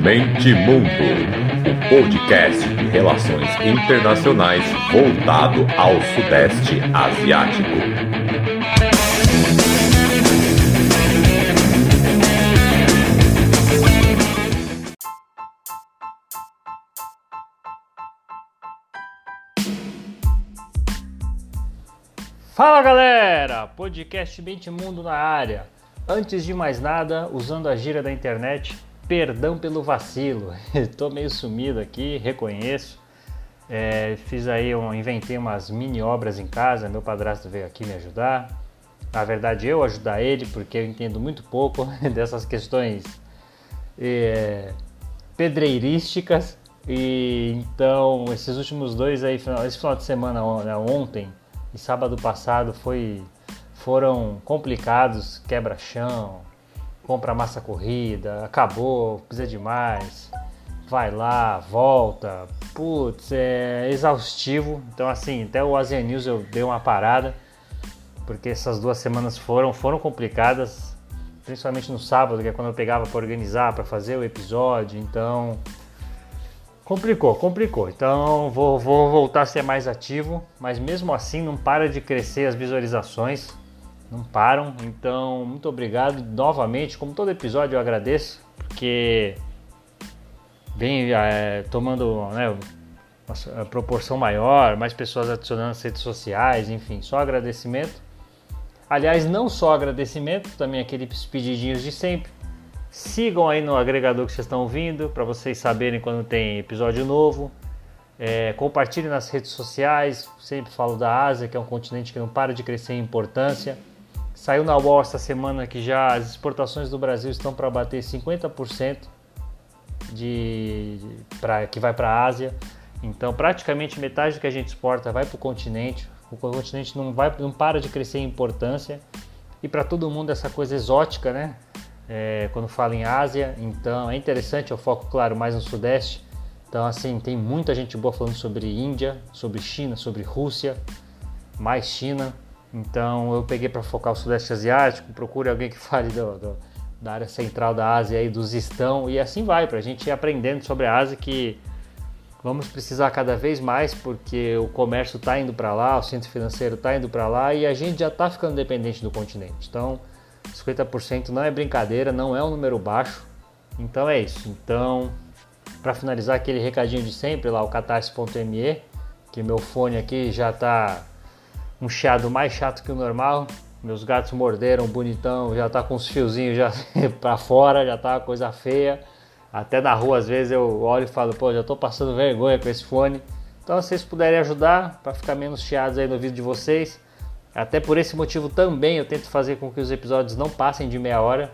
Mente Mundo, o podcast de relações internacionais voltado ao Sudeste Asiático. Fala galera, podcast Mente Mundo na área. Antes de mais nada, usando a gira da internet, perdão pelo vacilo. Tô meio sumido aqui, reconheço. É, fiz aí, um, inventei umas mini obras em casa. Meu padrasto veio aqui me ajudar. Na verdade, eu ajudar ele porque eu entendo muito pouco dessas questões é, pedreirísticas. E então, esses últimos dois aí, esse final de semana, né, ontem e sábado passado foi, foram complicados, quebra-chão, compra massa corrida, acabou, precisa de mais, vai lá, volta, putz, é exaustivo. Então assim, até o Asian News eu dei uma parada, porque essas duas semanas foram, foram complicadas, principalmente no sábado, que é quando eu pegava para organizar, para fazer o episódio, então Complicou, complicou. Então vou, vou voltar a ser mais ativo, mas mesmo assim não para de crescer as visualizações, não param. Então muito obrigado novamente. Como todo episódio eu agradeço, porque vem é, tomando né, uma proporção maior, mais pessoas adicionando as redes sociais, enfim, só agradecimento. Aliás, não só agradecimento, também aqueles pedidinhos de sempre Sigam aí no agregador que vocês estão ouvindo para vocês saberem quando tem episódio novo. É, compartilhe nas redes sociais. Sempre falo da Ásia, que é um continente que não para de crescer em importância. Saiu na Wall esta semana que já as exportações do Brasil estão para bater 50% de, pra, que vai para a Ásia. Então, praticamente metade do que a gente exporta vai para o continente. O continente não, vai, não para de crescer em importância. E para todo mundo, essa coisa exótica, né? é, quando fala em Ásia, então é interessante, eu foco, claro, mais no Sudeste. Então, assim, tem muita gente boa falando sobre Índia, sobre China, sobre Rússia, mais China. Então, eu peguei para focar o Sudeste Asiático, procure alguém que fale do, do, da área central da Ásia e dos estão, e assim vai, para a gente ir aprendendo sobre a Ásia, que vamos precisar cada vez mais, porque o comércio está indo para lá, o centro financeiro está indo para lá, e a gente já está ficando dependente do continente. Então, 50% não é brincadeira, não é um número baixo. Então é isso. Então, para finalizar aquele recadinho de sempre lá, o catarse.me, que meu fone aqui já está um chiado mais chato que o normal. Meus gatos morderam bonitão, já tá com os fiozinhos já para fora, já tá coisa feia. Até na rua às vezes eu olho e falo, pô, já tô passando vergonha com esse fone. Então, se vocês puderem ajudar para ficar menos chiados aí no vídeo de vocês, até por esse motivo também eu tento fazer com que os episódios não passem de meia hora,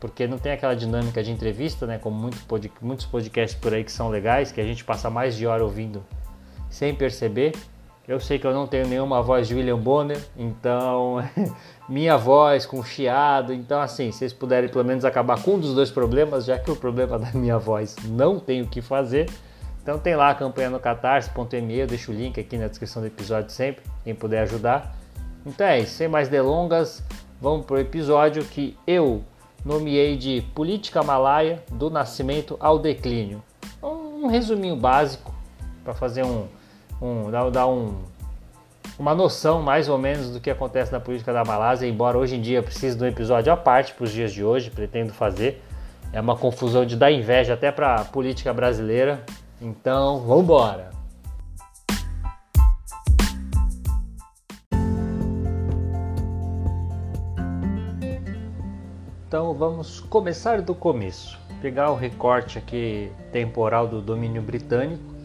porque não tem aquela dinâmica de entrevista, né? Como muito pod muitos podcasts por aí que são legais, que a gente passa mais de hora ouvindo sem perceber. Eu sei que eu não tenho nenhuma voz de William Bonner, então minha voz com chiado, então assim, se vocês puderem pelo menos acabar com um dos dois problemas, já que o problema da minha voz não tem o que fazer. Então tem lá a campanha no catarse.me, eu deixo o link aqui na descrição do episódio sempre, quem puder ajudar. Então é isso, sem mais delongas, vamos para o episódio que eu nomeei de Política Malaya do Nascimento ao Declínio. Um resuminho básico para fazer um, um dar, dar um, uma noção mais ou menos do que acontece na política da Malásia, embora hoje em dia precise de um episódio à parte para os dias de hoje, pretendo fazer. É uma confusão de dar inveja até para a política brasileira. Então, vamos embora. Então vamos começar do começo. Pegar o recorte aqui temporal do domínio britânico,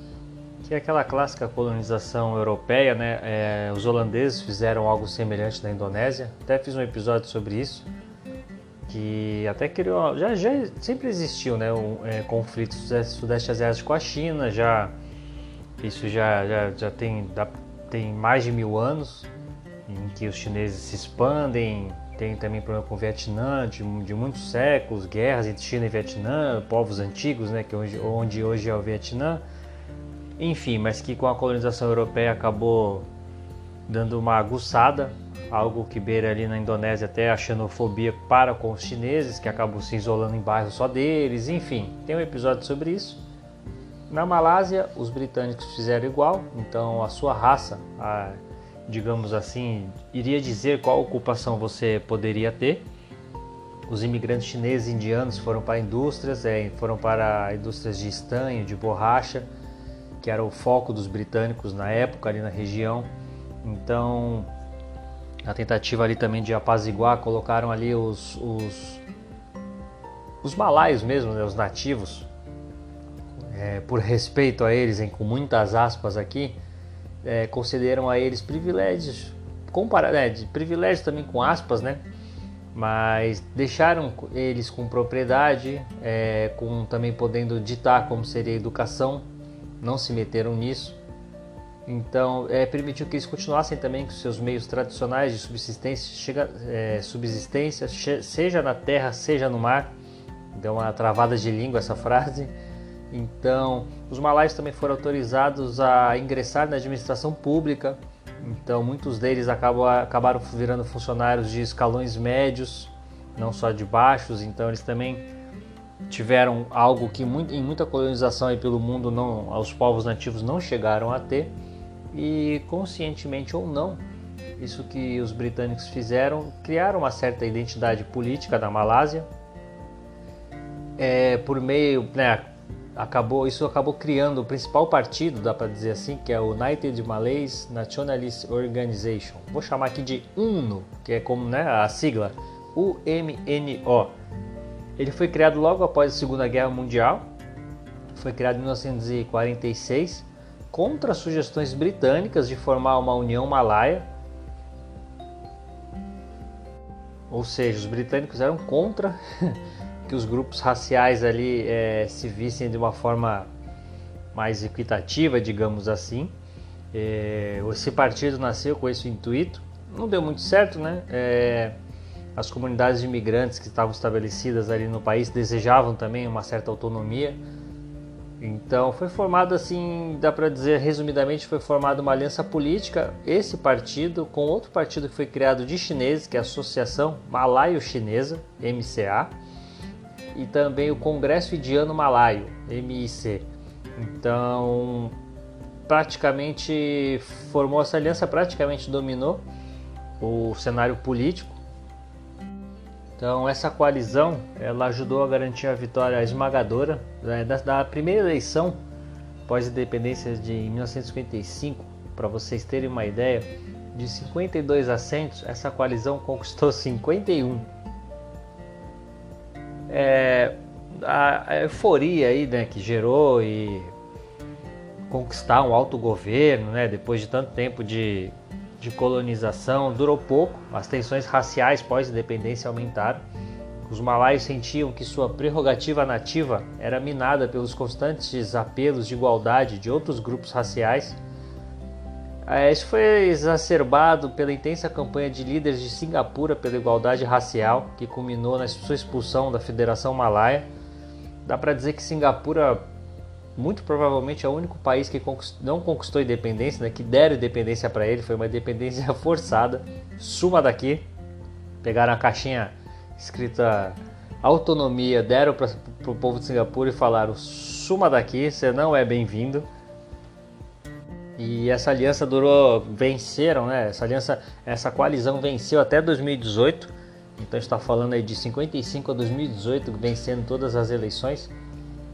que é aquela clássica colonização europeia, né? É, os holandeses fizeram algo semelhante na Indonésia. Até fiz um episódio sobre isso, que até criou, já, já sempre existiu, né? Um, é, conflitos sudeste asiático com a China, já isso já já, já tem, tem mais de mil anos em que os chineses se expandem tem também problema com o Vietnã, de, de, muitos séculos, guerras entre China e Vietnã, povos antigos, né, que onde hoje é o Vietnã. Enfim, mas que com a colonização europeia acabou dando uma aguçada algo que beira ali na Indonésia até a xenofobia para com os chineses, que acabam se isolando em bairros só deles, enfim, tem um episódio sobre isso. Na Malásia, os britânicos fizeram igual, então a sua raça, a, digamos assim, iria dizer qual ocupação você poderia ter. Os imigrantes chineses e indianos foram para indústrias, é, foram para indústrias de estanho, de borracha, que era o foco dos britânicos na época ali na região. Então, a tentativa ali também de apaziguar, colocaram ali os, os, os malaios mesmo, né, os nativos, é, por respeito a eles, com muitas aspas aqui, é, concederam a eles privilégios, compara né, de privilégios também com aspas, né? Mas deixaram eles com propriedade, é, com também podendo ditar como seria a educação, não se meteram nisso. Então, é, permitiu que eles continuassem também com seus meios tradicionais de subsistência, chega, é, subsistência seja na terra, seja no mar. Deu uma travada de língua essa frase. Então, os malaios também foram autorizados a ingressar na administração pública. Então, muitos deles acabam, acabaram virando funcionários de escalões médios, não só de baixos. Então, eles também tiveram algo que em muita colonização aí pelo mundo não, os povos nativos não chegaram a ter e conscientemente ou não, isso que os britânicos fizeram, criaram uma certa identidade política da Malásia, é, por meio, né, acabou, isso acabou criando o principal partido, dá para dizer assim, que é o United Malays Nationalist Organization. Vou chamar aqui de UNO, que é como né, a sigla UMNO. Ele foi criado logo após a Segunda Guerra Mundial, foi criado em 1946 contra sugestões britânicas de formar uma União Malaia. Ou seja, os britânicos eram contra que os grupos raciais ali é, se vissem de uma forma mais equitativa, digamos assim. É, esse partido nasceu com esse intuito, não deu muito certo, né? É, as comunidades de imigrantes que estavam estabelecidas ali no país desejavam também uma certa autonomia. Então foi formado assim, dá para dizer resumidamente, foi formada uma aliança política, esse partido com outro partido que foi criado de chineses, que é a Associação Malaio-Chinesa, MCA, e também o Congresso Indiano Malaio, MIC. Então, praticamente formou essa aliança, praticamente dominou o cenário político então essa coalizão ela ajudou a garantir a vitória esmagadora né, da, da, primeira eleição pós-independência de 1955. Para vocês terem uma ideia, de 52 assentos, essa coalizão conquistou 51. É, a, euforia aí, né, que gerou e conquistar um autogoverno, né, depois de tanto tempo de de colonização durou pouco, as tensões raciais pós-independência aumentaram. Os malaios sentiam que sua prerrogativa nativa era minada pelos constantes apelos de igualdade de outros grupos raciais. É, isso foi exacerbado pela intensa campanha de líderes de Singapura pela igualdade racial, que culminou na sua expulsão da Federação Malaia. Dá para dizer que Singapura muito provavelmente é o único país que não conquistou independência, né, que deram independência para ele, foi uma independência forçada. Suma daqui. Pegaram a caixinha escrita autonomia, deram para o povo de Singapura e falaram: suma daqui, você não é bem-vindo. E essa aliança durou, venceram, né? Essa aliança, essa coalizão venceu até 2018. Então está falando aí de 55 a 2018, vencendo todas as eleições.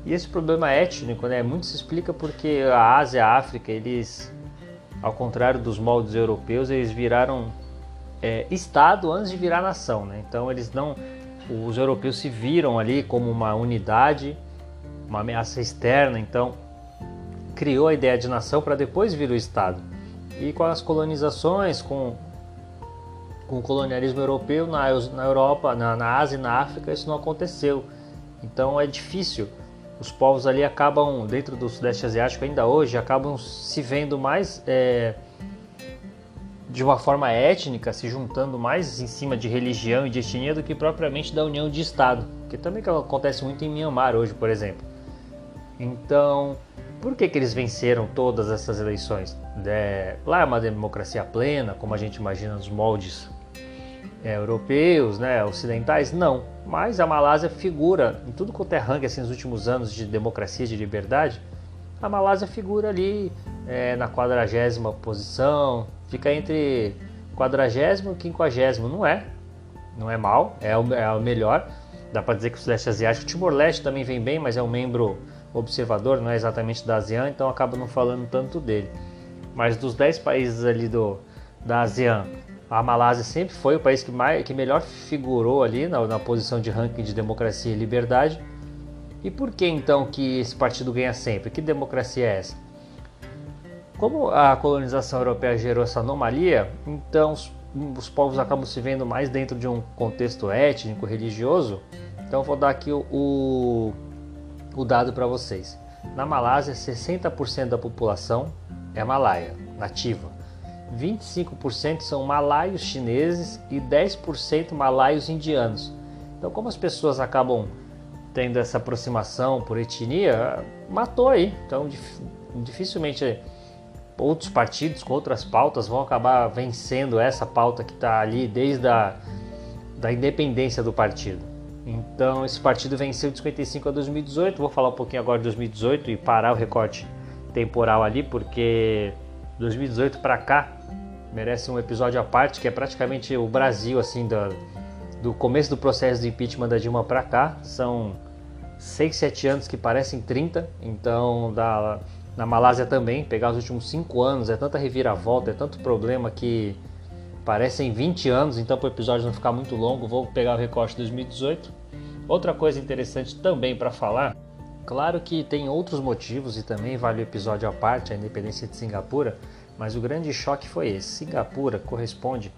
E esse problema étnico, né, muito se explica porque a Ásia a África, eles, ao contrário dos moldes europeus, eles viraram é, Estado antes de virar nação, né? Então eles não, os europeus se viram ali como uma unidade, uma ameaça externa, então criou a ideia de nação para depois vir o Estado. E com as colonizações, com, com o colonialismo europeu na, na Europa, na, na Ásia e na África, isso não aconteceu. Então é difícil os povos ali acabam, dentro do Sudeste Asiático ainda hoje, acabam se vendo mais é, de uma forma étnica, se juntando mais em cima de religião e de etnia do que propriamente da união de Estado, que também acontece muito em Myanmar hoje, por exemplo. Então, Por que, que eles venceram todas essas eleições? É, lá é uma democracia plena, como a gente imagina nos moldes é, europeus, né, ocidentais? Não. Mas a Malásia figura em tudo quanto é ranking assim, nos últimos anos de democracia, de liberdade. A Malásia figura ali é, na quadragésima posição, fica entre quadragésimo e quinquagésimo. Não é, não é mal, é o, é o melhor. Dá para dizer que o Sudeste Asiático, o Timor-Leste também vem bem, mas é um membro observador, não é exatamente da ASEAN, então acaba não falando tanto dele. Mas dos 10 países ali do, da ASEAN, a Malásia sempre foi o país que, mais, que melhor figurou ali na, na posição de ranking de democracia e liberdade. E por que então que esse partido ganha sempre? Que democracia é essa? Como a colonização europeia gerou essa anomalia, então os, os povos acabam se vendo mais dentro de um contexto étnico, religioso. Então vou dar aqui o, o o dado para vocês. Na Malásia, 60% da população é malaia, nativa. 25% são malaios chineses e 10% malaios indianos. Então, como as pessoas acabam tendo essa aproximação por etnia, matou aí. Então, dificilmente outros partidos com outras pautas vão acabar vencendo essa pauta que está ali desde a da independência do partido. Então esse partido venceu de 55 a 2018. Vou falar um pouquinho agora de 2018 e parar o recorte temporal ali, porque 2018 para cá merece um episódio à parte, que é praticamente o Brasil assim do, do começo do processo de impeachment da Dilma para cá. São 6, 7 anos que parecem 30. Então da, na Malásia também, pegar os últimos 5 anos, é tanta reviravolta, é tanto problema que parecem 20 anos, então para o episódio não ficar muito longo, vou pegar o recorte de 2018. Outra coisa interessante também para falar, claro que tem outros motivos e também vale o episódio à parte, a independência de Singapura, mas o grande choque foi esse. Singapura corresponde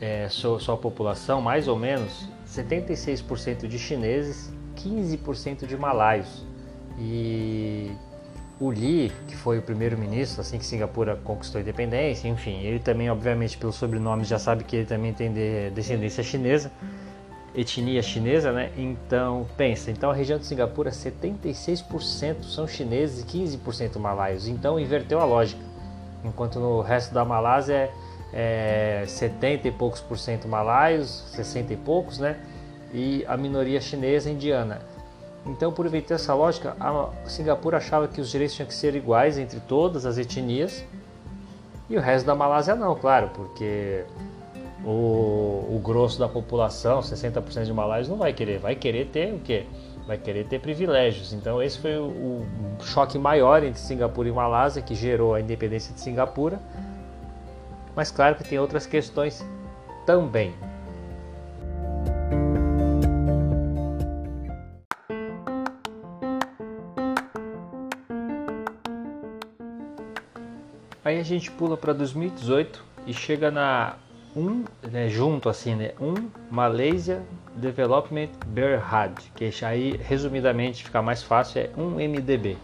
é, sua, sua população mais ou menos 76% de chineses, 15% de malaios. E o Lee, que foi o primeiro-ministro assim que Singapura conquistou a independência, enfim, ele também, obviamente, pelo sobrenome já sabe que ele também tem descendência chinesa, etnia chinesa, né? Então, pensa, então a região de Singapura, 76% são chineses e 15% malaios. Então, inverteu a lógica. Enquanto no resto da Malásia é, é 70 e poucos por cento malaios, 60 e poucos, né? E a minoria chinesa e indiana. Então, por inverter essa lógica, a Singapura achava que os direitos tinham que ser iguais entre todas as etnias e o resto da Malásia não, claro, porque o, o grosso da população, 60% de malaios, não vai querer. Vai querer ter o quê? Vai querer ter privilégios. Então, esse foi o, o choque maior entre Singapura e Malásia que gerou a independência de Singapura. Mas, claro que tem outras questões também. Aí a gente pula para 2018 e chega na 1, né, junto assim, né, 1 Malaysia Development Berhad, que aí resumidamente fica mais fácil é 1 MDB.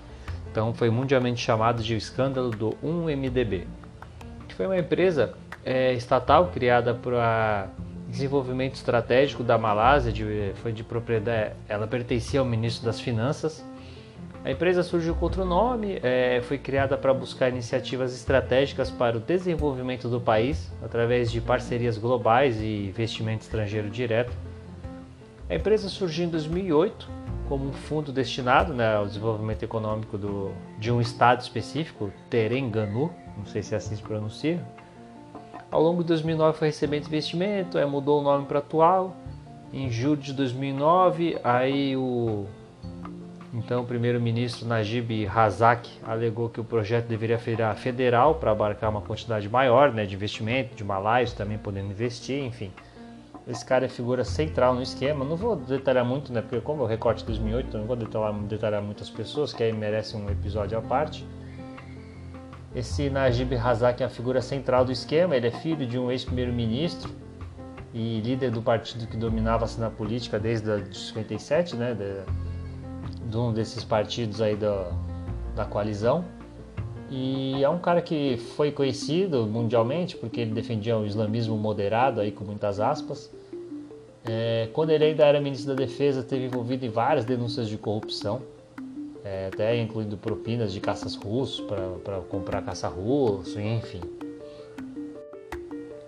Então foi mundialmente chamado de escândalo do 1 MDB, que foi uma empresa é, estatal criada para desenvolvimento estratégico da Malásia, de, foi de propriedade, ela pertencia ao ministro das Finanças a empresa surgiu com outro nome, é, foi criada para buscar iniciativas estratégicas para o desenvolvimento do país através de parcerias globais e investimento estrangeiro direto. A empresa surgiu em 2008 como um fundo destinado né, ao desenvolvimento econômico do, de um estado específico, Terengganu, não sei se é assim se pronuncia. Ao longo de 2009 foi recebendo investimento, aí mudou o nome para atual. Em julho de 2009, aí o então, o primeiro-ministro Najib Razak alegou que o projeto deveria virar federal para abarcar uma quantidade maior né, de investimento, de malaios também podendo investir, enfim. Esse cara é figura central no esquema. Não vou detalhar muito, né, porque como é o recorte de 2008, não vou detalhar, detalhar muitas pessoas, que aí merece um episódio à parte. Esse Najib Razak é a figura central do esquema, ele é filho de um ex-primeiro-ministro e líder do partido que dominava a cena política desde a 57, né, um desses partidos aí da, da coalizão. E é um cara que foi conhecido mundialmente porque ele defendia o islamismo moderado, aí com muitas aspas. É, quando ele ainda era ministro da Defesa, esteve envolvido em várias denúncias de corrupção. é, até incluindo propinas de caças russos para comprar caça russo, enfim.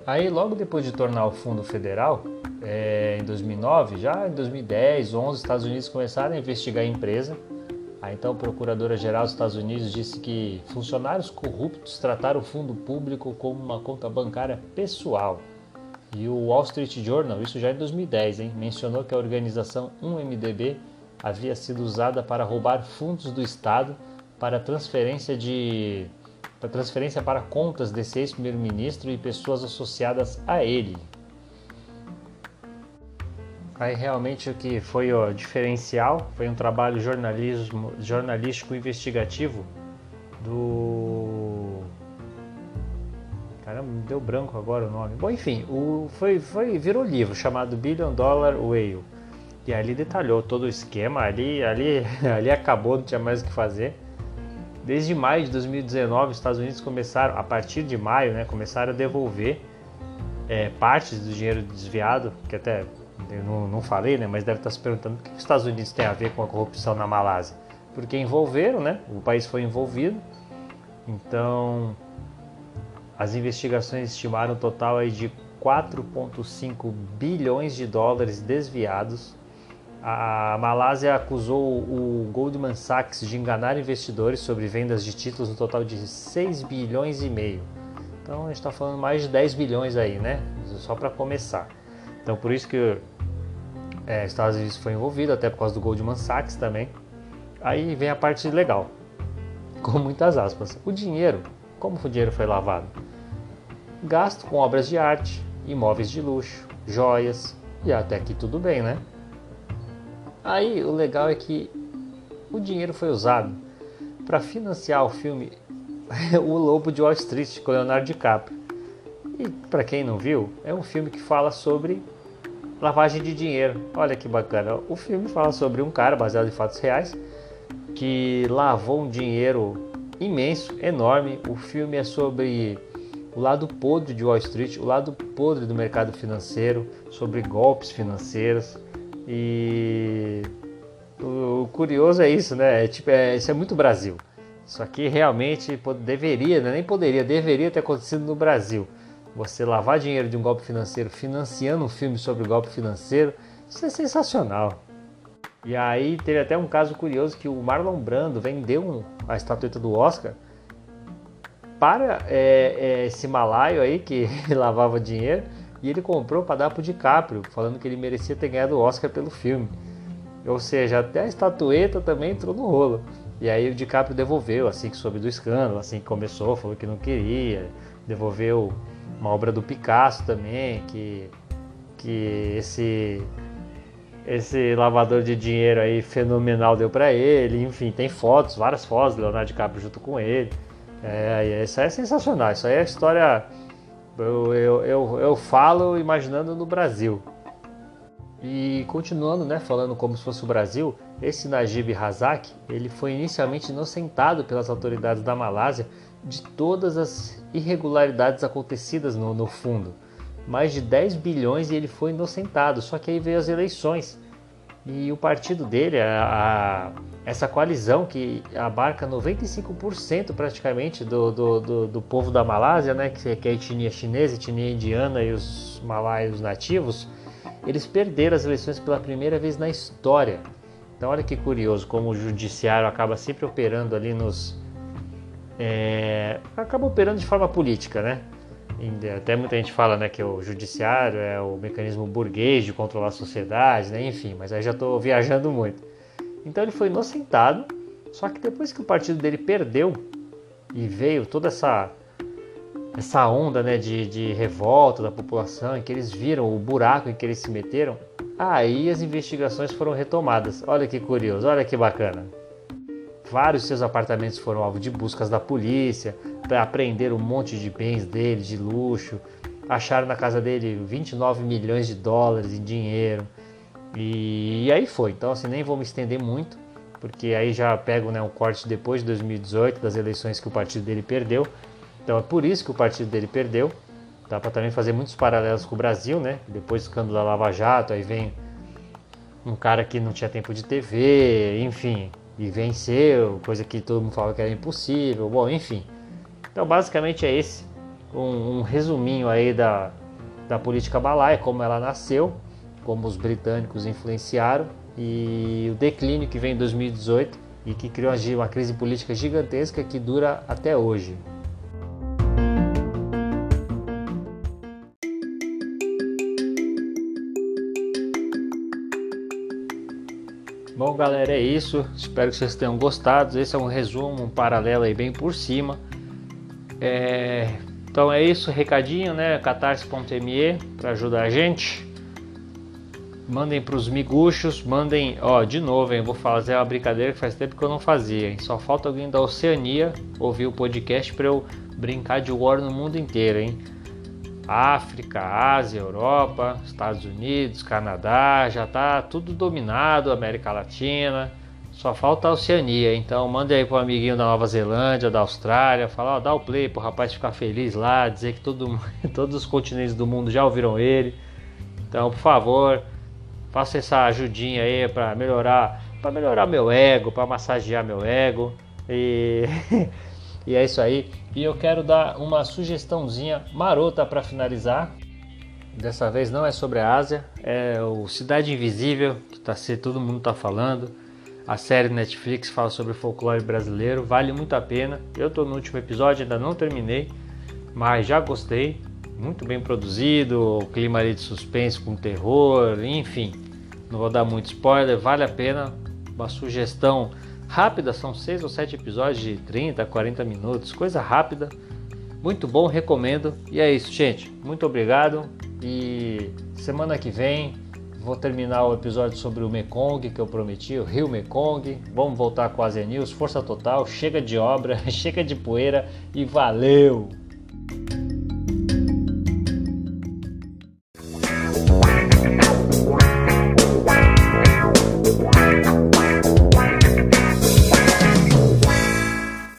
Aí, logo depois de tornar o Fundo Federal, é, em 2009, já em 2010, 11, os Estados Unidos começaram a investigar a empresa. A então Procuradora-Geral dos Estados Unidos disse que funcionários corruptos trataram o fundo público como uma conta bancária pessoal. E o Wall Street Journal, isso já em 2010, hein, mencionou que a organização 1MDB havia sido usada para roubar fundos do Estado para transferência de para transferência para contas desse ex-primeiro-ministro e pessoas associadas a ele. Aí realmente o que foi o diferencial foi um trabalho jornalismo, jornalístico investigativo do Caramba, me deu branco agora o nome. Bom, enfim, o, foi, foi, virou livro chamado Billion Dollar Whale. E ali detalhou todo o esquema, ali, ali, ali acabou, não tinha mais o que fazer. Desde maio de 2019, os Estados Unidos começaram, a partir de maio, né, começaram a devolver é, partes do dinheiro desviado, que até eu não, não falei, né, mas deve estar se perguntando o que os Estados Unidos têm a ver com a corrupção na Malásia. Porque envolveram, né, o país foi envolvido, então as investigações estimaram um total aí de 4,5 bilhões de dólares desviados a Malásia acusou o Goldman Sachs de enganar investidores sobre vendas de títulos no total de 6 bilhões e meio. Então a gente está falando mais de 10 bilhões aí, né? Só para começar. Então por isso que é, Estados Unidos foi envolvido, até por causa do Goldman Sachs também. Aí vem a parte legal, com muitas aspas. O dinheiro, como o dinheiro foi lavado? Gasto com obras de arte, imóveis de luxo, joias, e até aqui tudo bem, né? Aí o legal é que o dinheiro foi usado para financiar o filme O Lobo de Wall Street com Leonardo DiCaprio. E para quem não viu, é um filme que fala sobre lavagem de dinheiro. Olha que bacana. O filme fala sobre um cara baseado em fatos reais que lavou um dinheiro imenso, enorme. O filme é sobre o lado podre de Wall Street, o lado podre do mercado financeiro, sobre golpes financeiros. E o curioso é isso, né? É, tipo, é, isso é muito Brasil. Isso aqui realmente deveria, né? nem poderia, deveria ter acontecido no Brasil. Você lavar dinheiro de um golpe financeiro financiando um filme sobre golpe financeiro, isso é sensacional. E aí teve até um caso curioso que o Marlon Brando vendeu a estatueta do Oscar para é, é, esse malaio aí que lavava dinheiro e ele comprou para dar pro DiCaprio, falando que ele merecia ter ganhado o Oscar pelo filme. Ou seja, até a estatueta também entrou no rolo. E aí o DiCaprio devolveu, assim que soube do escândalo, assim que começou, falou que não queria. Devolveu uma obra do Picasso também, que, que esse esse lavador de dinheiro aí fenomenal deu para ele. Enfim, tem fotos, várias fotos do Leonardo DiCaprio junto com ele. É, isso aí é sensacional. Isso aí é história eu, eu, eu, eu falo imaginando no Brasil. E continuando, né, falando como se fosse o Brasil, esse Najib Razak, ele foi inicialmente inocentado pelas autoridades da Malásia de todas as irregularidades acontecidas no, no fundo. Mais de 10 bilhões e ele foi inocentado, só que aí veio as eleições. E o partido dele, a, a essa coalizão que abarca 95% praticamente do, do, do, do, povo da Malásia, né, que, que é a etnia chinesa, etnia indiana e os malaios nativos, eles perderam as eleições pela primeira vez na história. Então olha que curioso como o judiciário acaba sempre operando ali nos... É, acaba operando de forma política, né? Até muita gente fala né, que o judiciário é o mecanismo burguês de controlar a sociedade, né? enfim, mas aí já estou viajando muito. Então ele foi inocentado, só que depois que o partido dele perdeu e veio toda essa essa onda né, de, de revolta da população, em que eles viram o buraco em que eles se meteram, aí as investigações foram retomadas. Olha que curioso, olha que bacana. Vários seus apartamentos foram alvo de buscas da polícia, para apreender um monte de bens dele, de luxo. Acharam na casa dele 29 milhões de dólares em dinheiro. E, e aí foi. Então, assim, nem vou me estender muito, porque aí já pego né, um corte depois de 2018, das eleições que o partido dele perdeu. Então é por isso que o partido dele perdeu. Dá para também fazer muitos paralelos com o Brasil, né? Depois do escândalo da Lava Jato, aí vem um cara que não tinha tempo de TV, enfim, e venceu, coisa que todo mundo falava que era impossível. Bom, enfim. Então, basicamente é esse um, um resuminho aí da, da política balaia, como ela nasceu, como os britânicos influenciaram e o declínio que vem em 2018 e que criou uma crise política gigantesca que dura até hoje. Galera, é isso. Espero que vocês tenham gostado. Esse é um resumo, um paralelo aí bem por cima. É... Então é isso, recadinho, né? catarse.me para ajudar a gente. Mandem para os miguxos, mandem, ó, de novo, hein? Vou fazer uma brincadeira que faz tempo que eu não fazia, hein? Só falta alguém da Oceania ouvir o podcast para eu brincar de War no mundo inteiro, hein? África, Ásia, Europa, Estados Unidos, Canadá, já está tudo dominado, América Latina, só falta a Oceania. Então mande aí pro amiguinho da Nova Zelândia, da Austrália, fala, ó, dá o play pro rapaz ficar feliz lá, dizer que todo, todos os continentes do mundo já ouviram ele. Então, por favor, faça essa ajudinha aí para melhorar, para melhorar meu ego, para massagear meu ego. E E é isso aí. E eu quero dar uma sugestãozinha marota para finalizar. Dessa vez não é sobre a Ásia, é o Cidade Invisível, que tá, todo mundo está falando. A série Netflix fala sobre folclore brasileiro, vale muito a pena. Eu estou no último episódio, ainda não terminei, mas já gostei. Muito bem produzido, o clima ali de suspense com terror, enfim. Não vou dar muito spoiler, vale a pena. Uma sugestão rápida, são seis ou sete episódios de 30, 40 minutos, coisa rápida. Muito bom, recomendo. E é isso, gente. Muito obrigado. E semana que vem vou terminar o episódio sobre o Mekong que eu prometi, o Rio Mekong. Vamos voltar com a Asia News, força total, chega de obra, chega de poeira e valeu!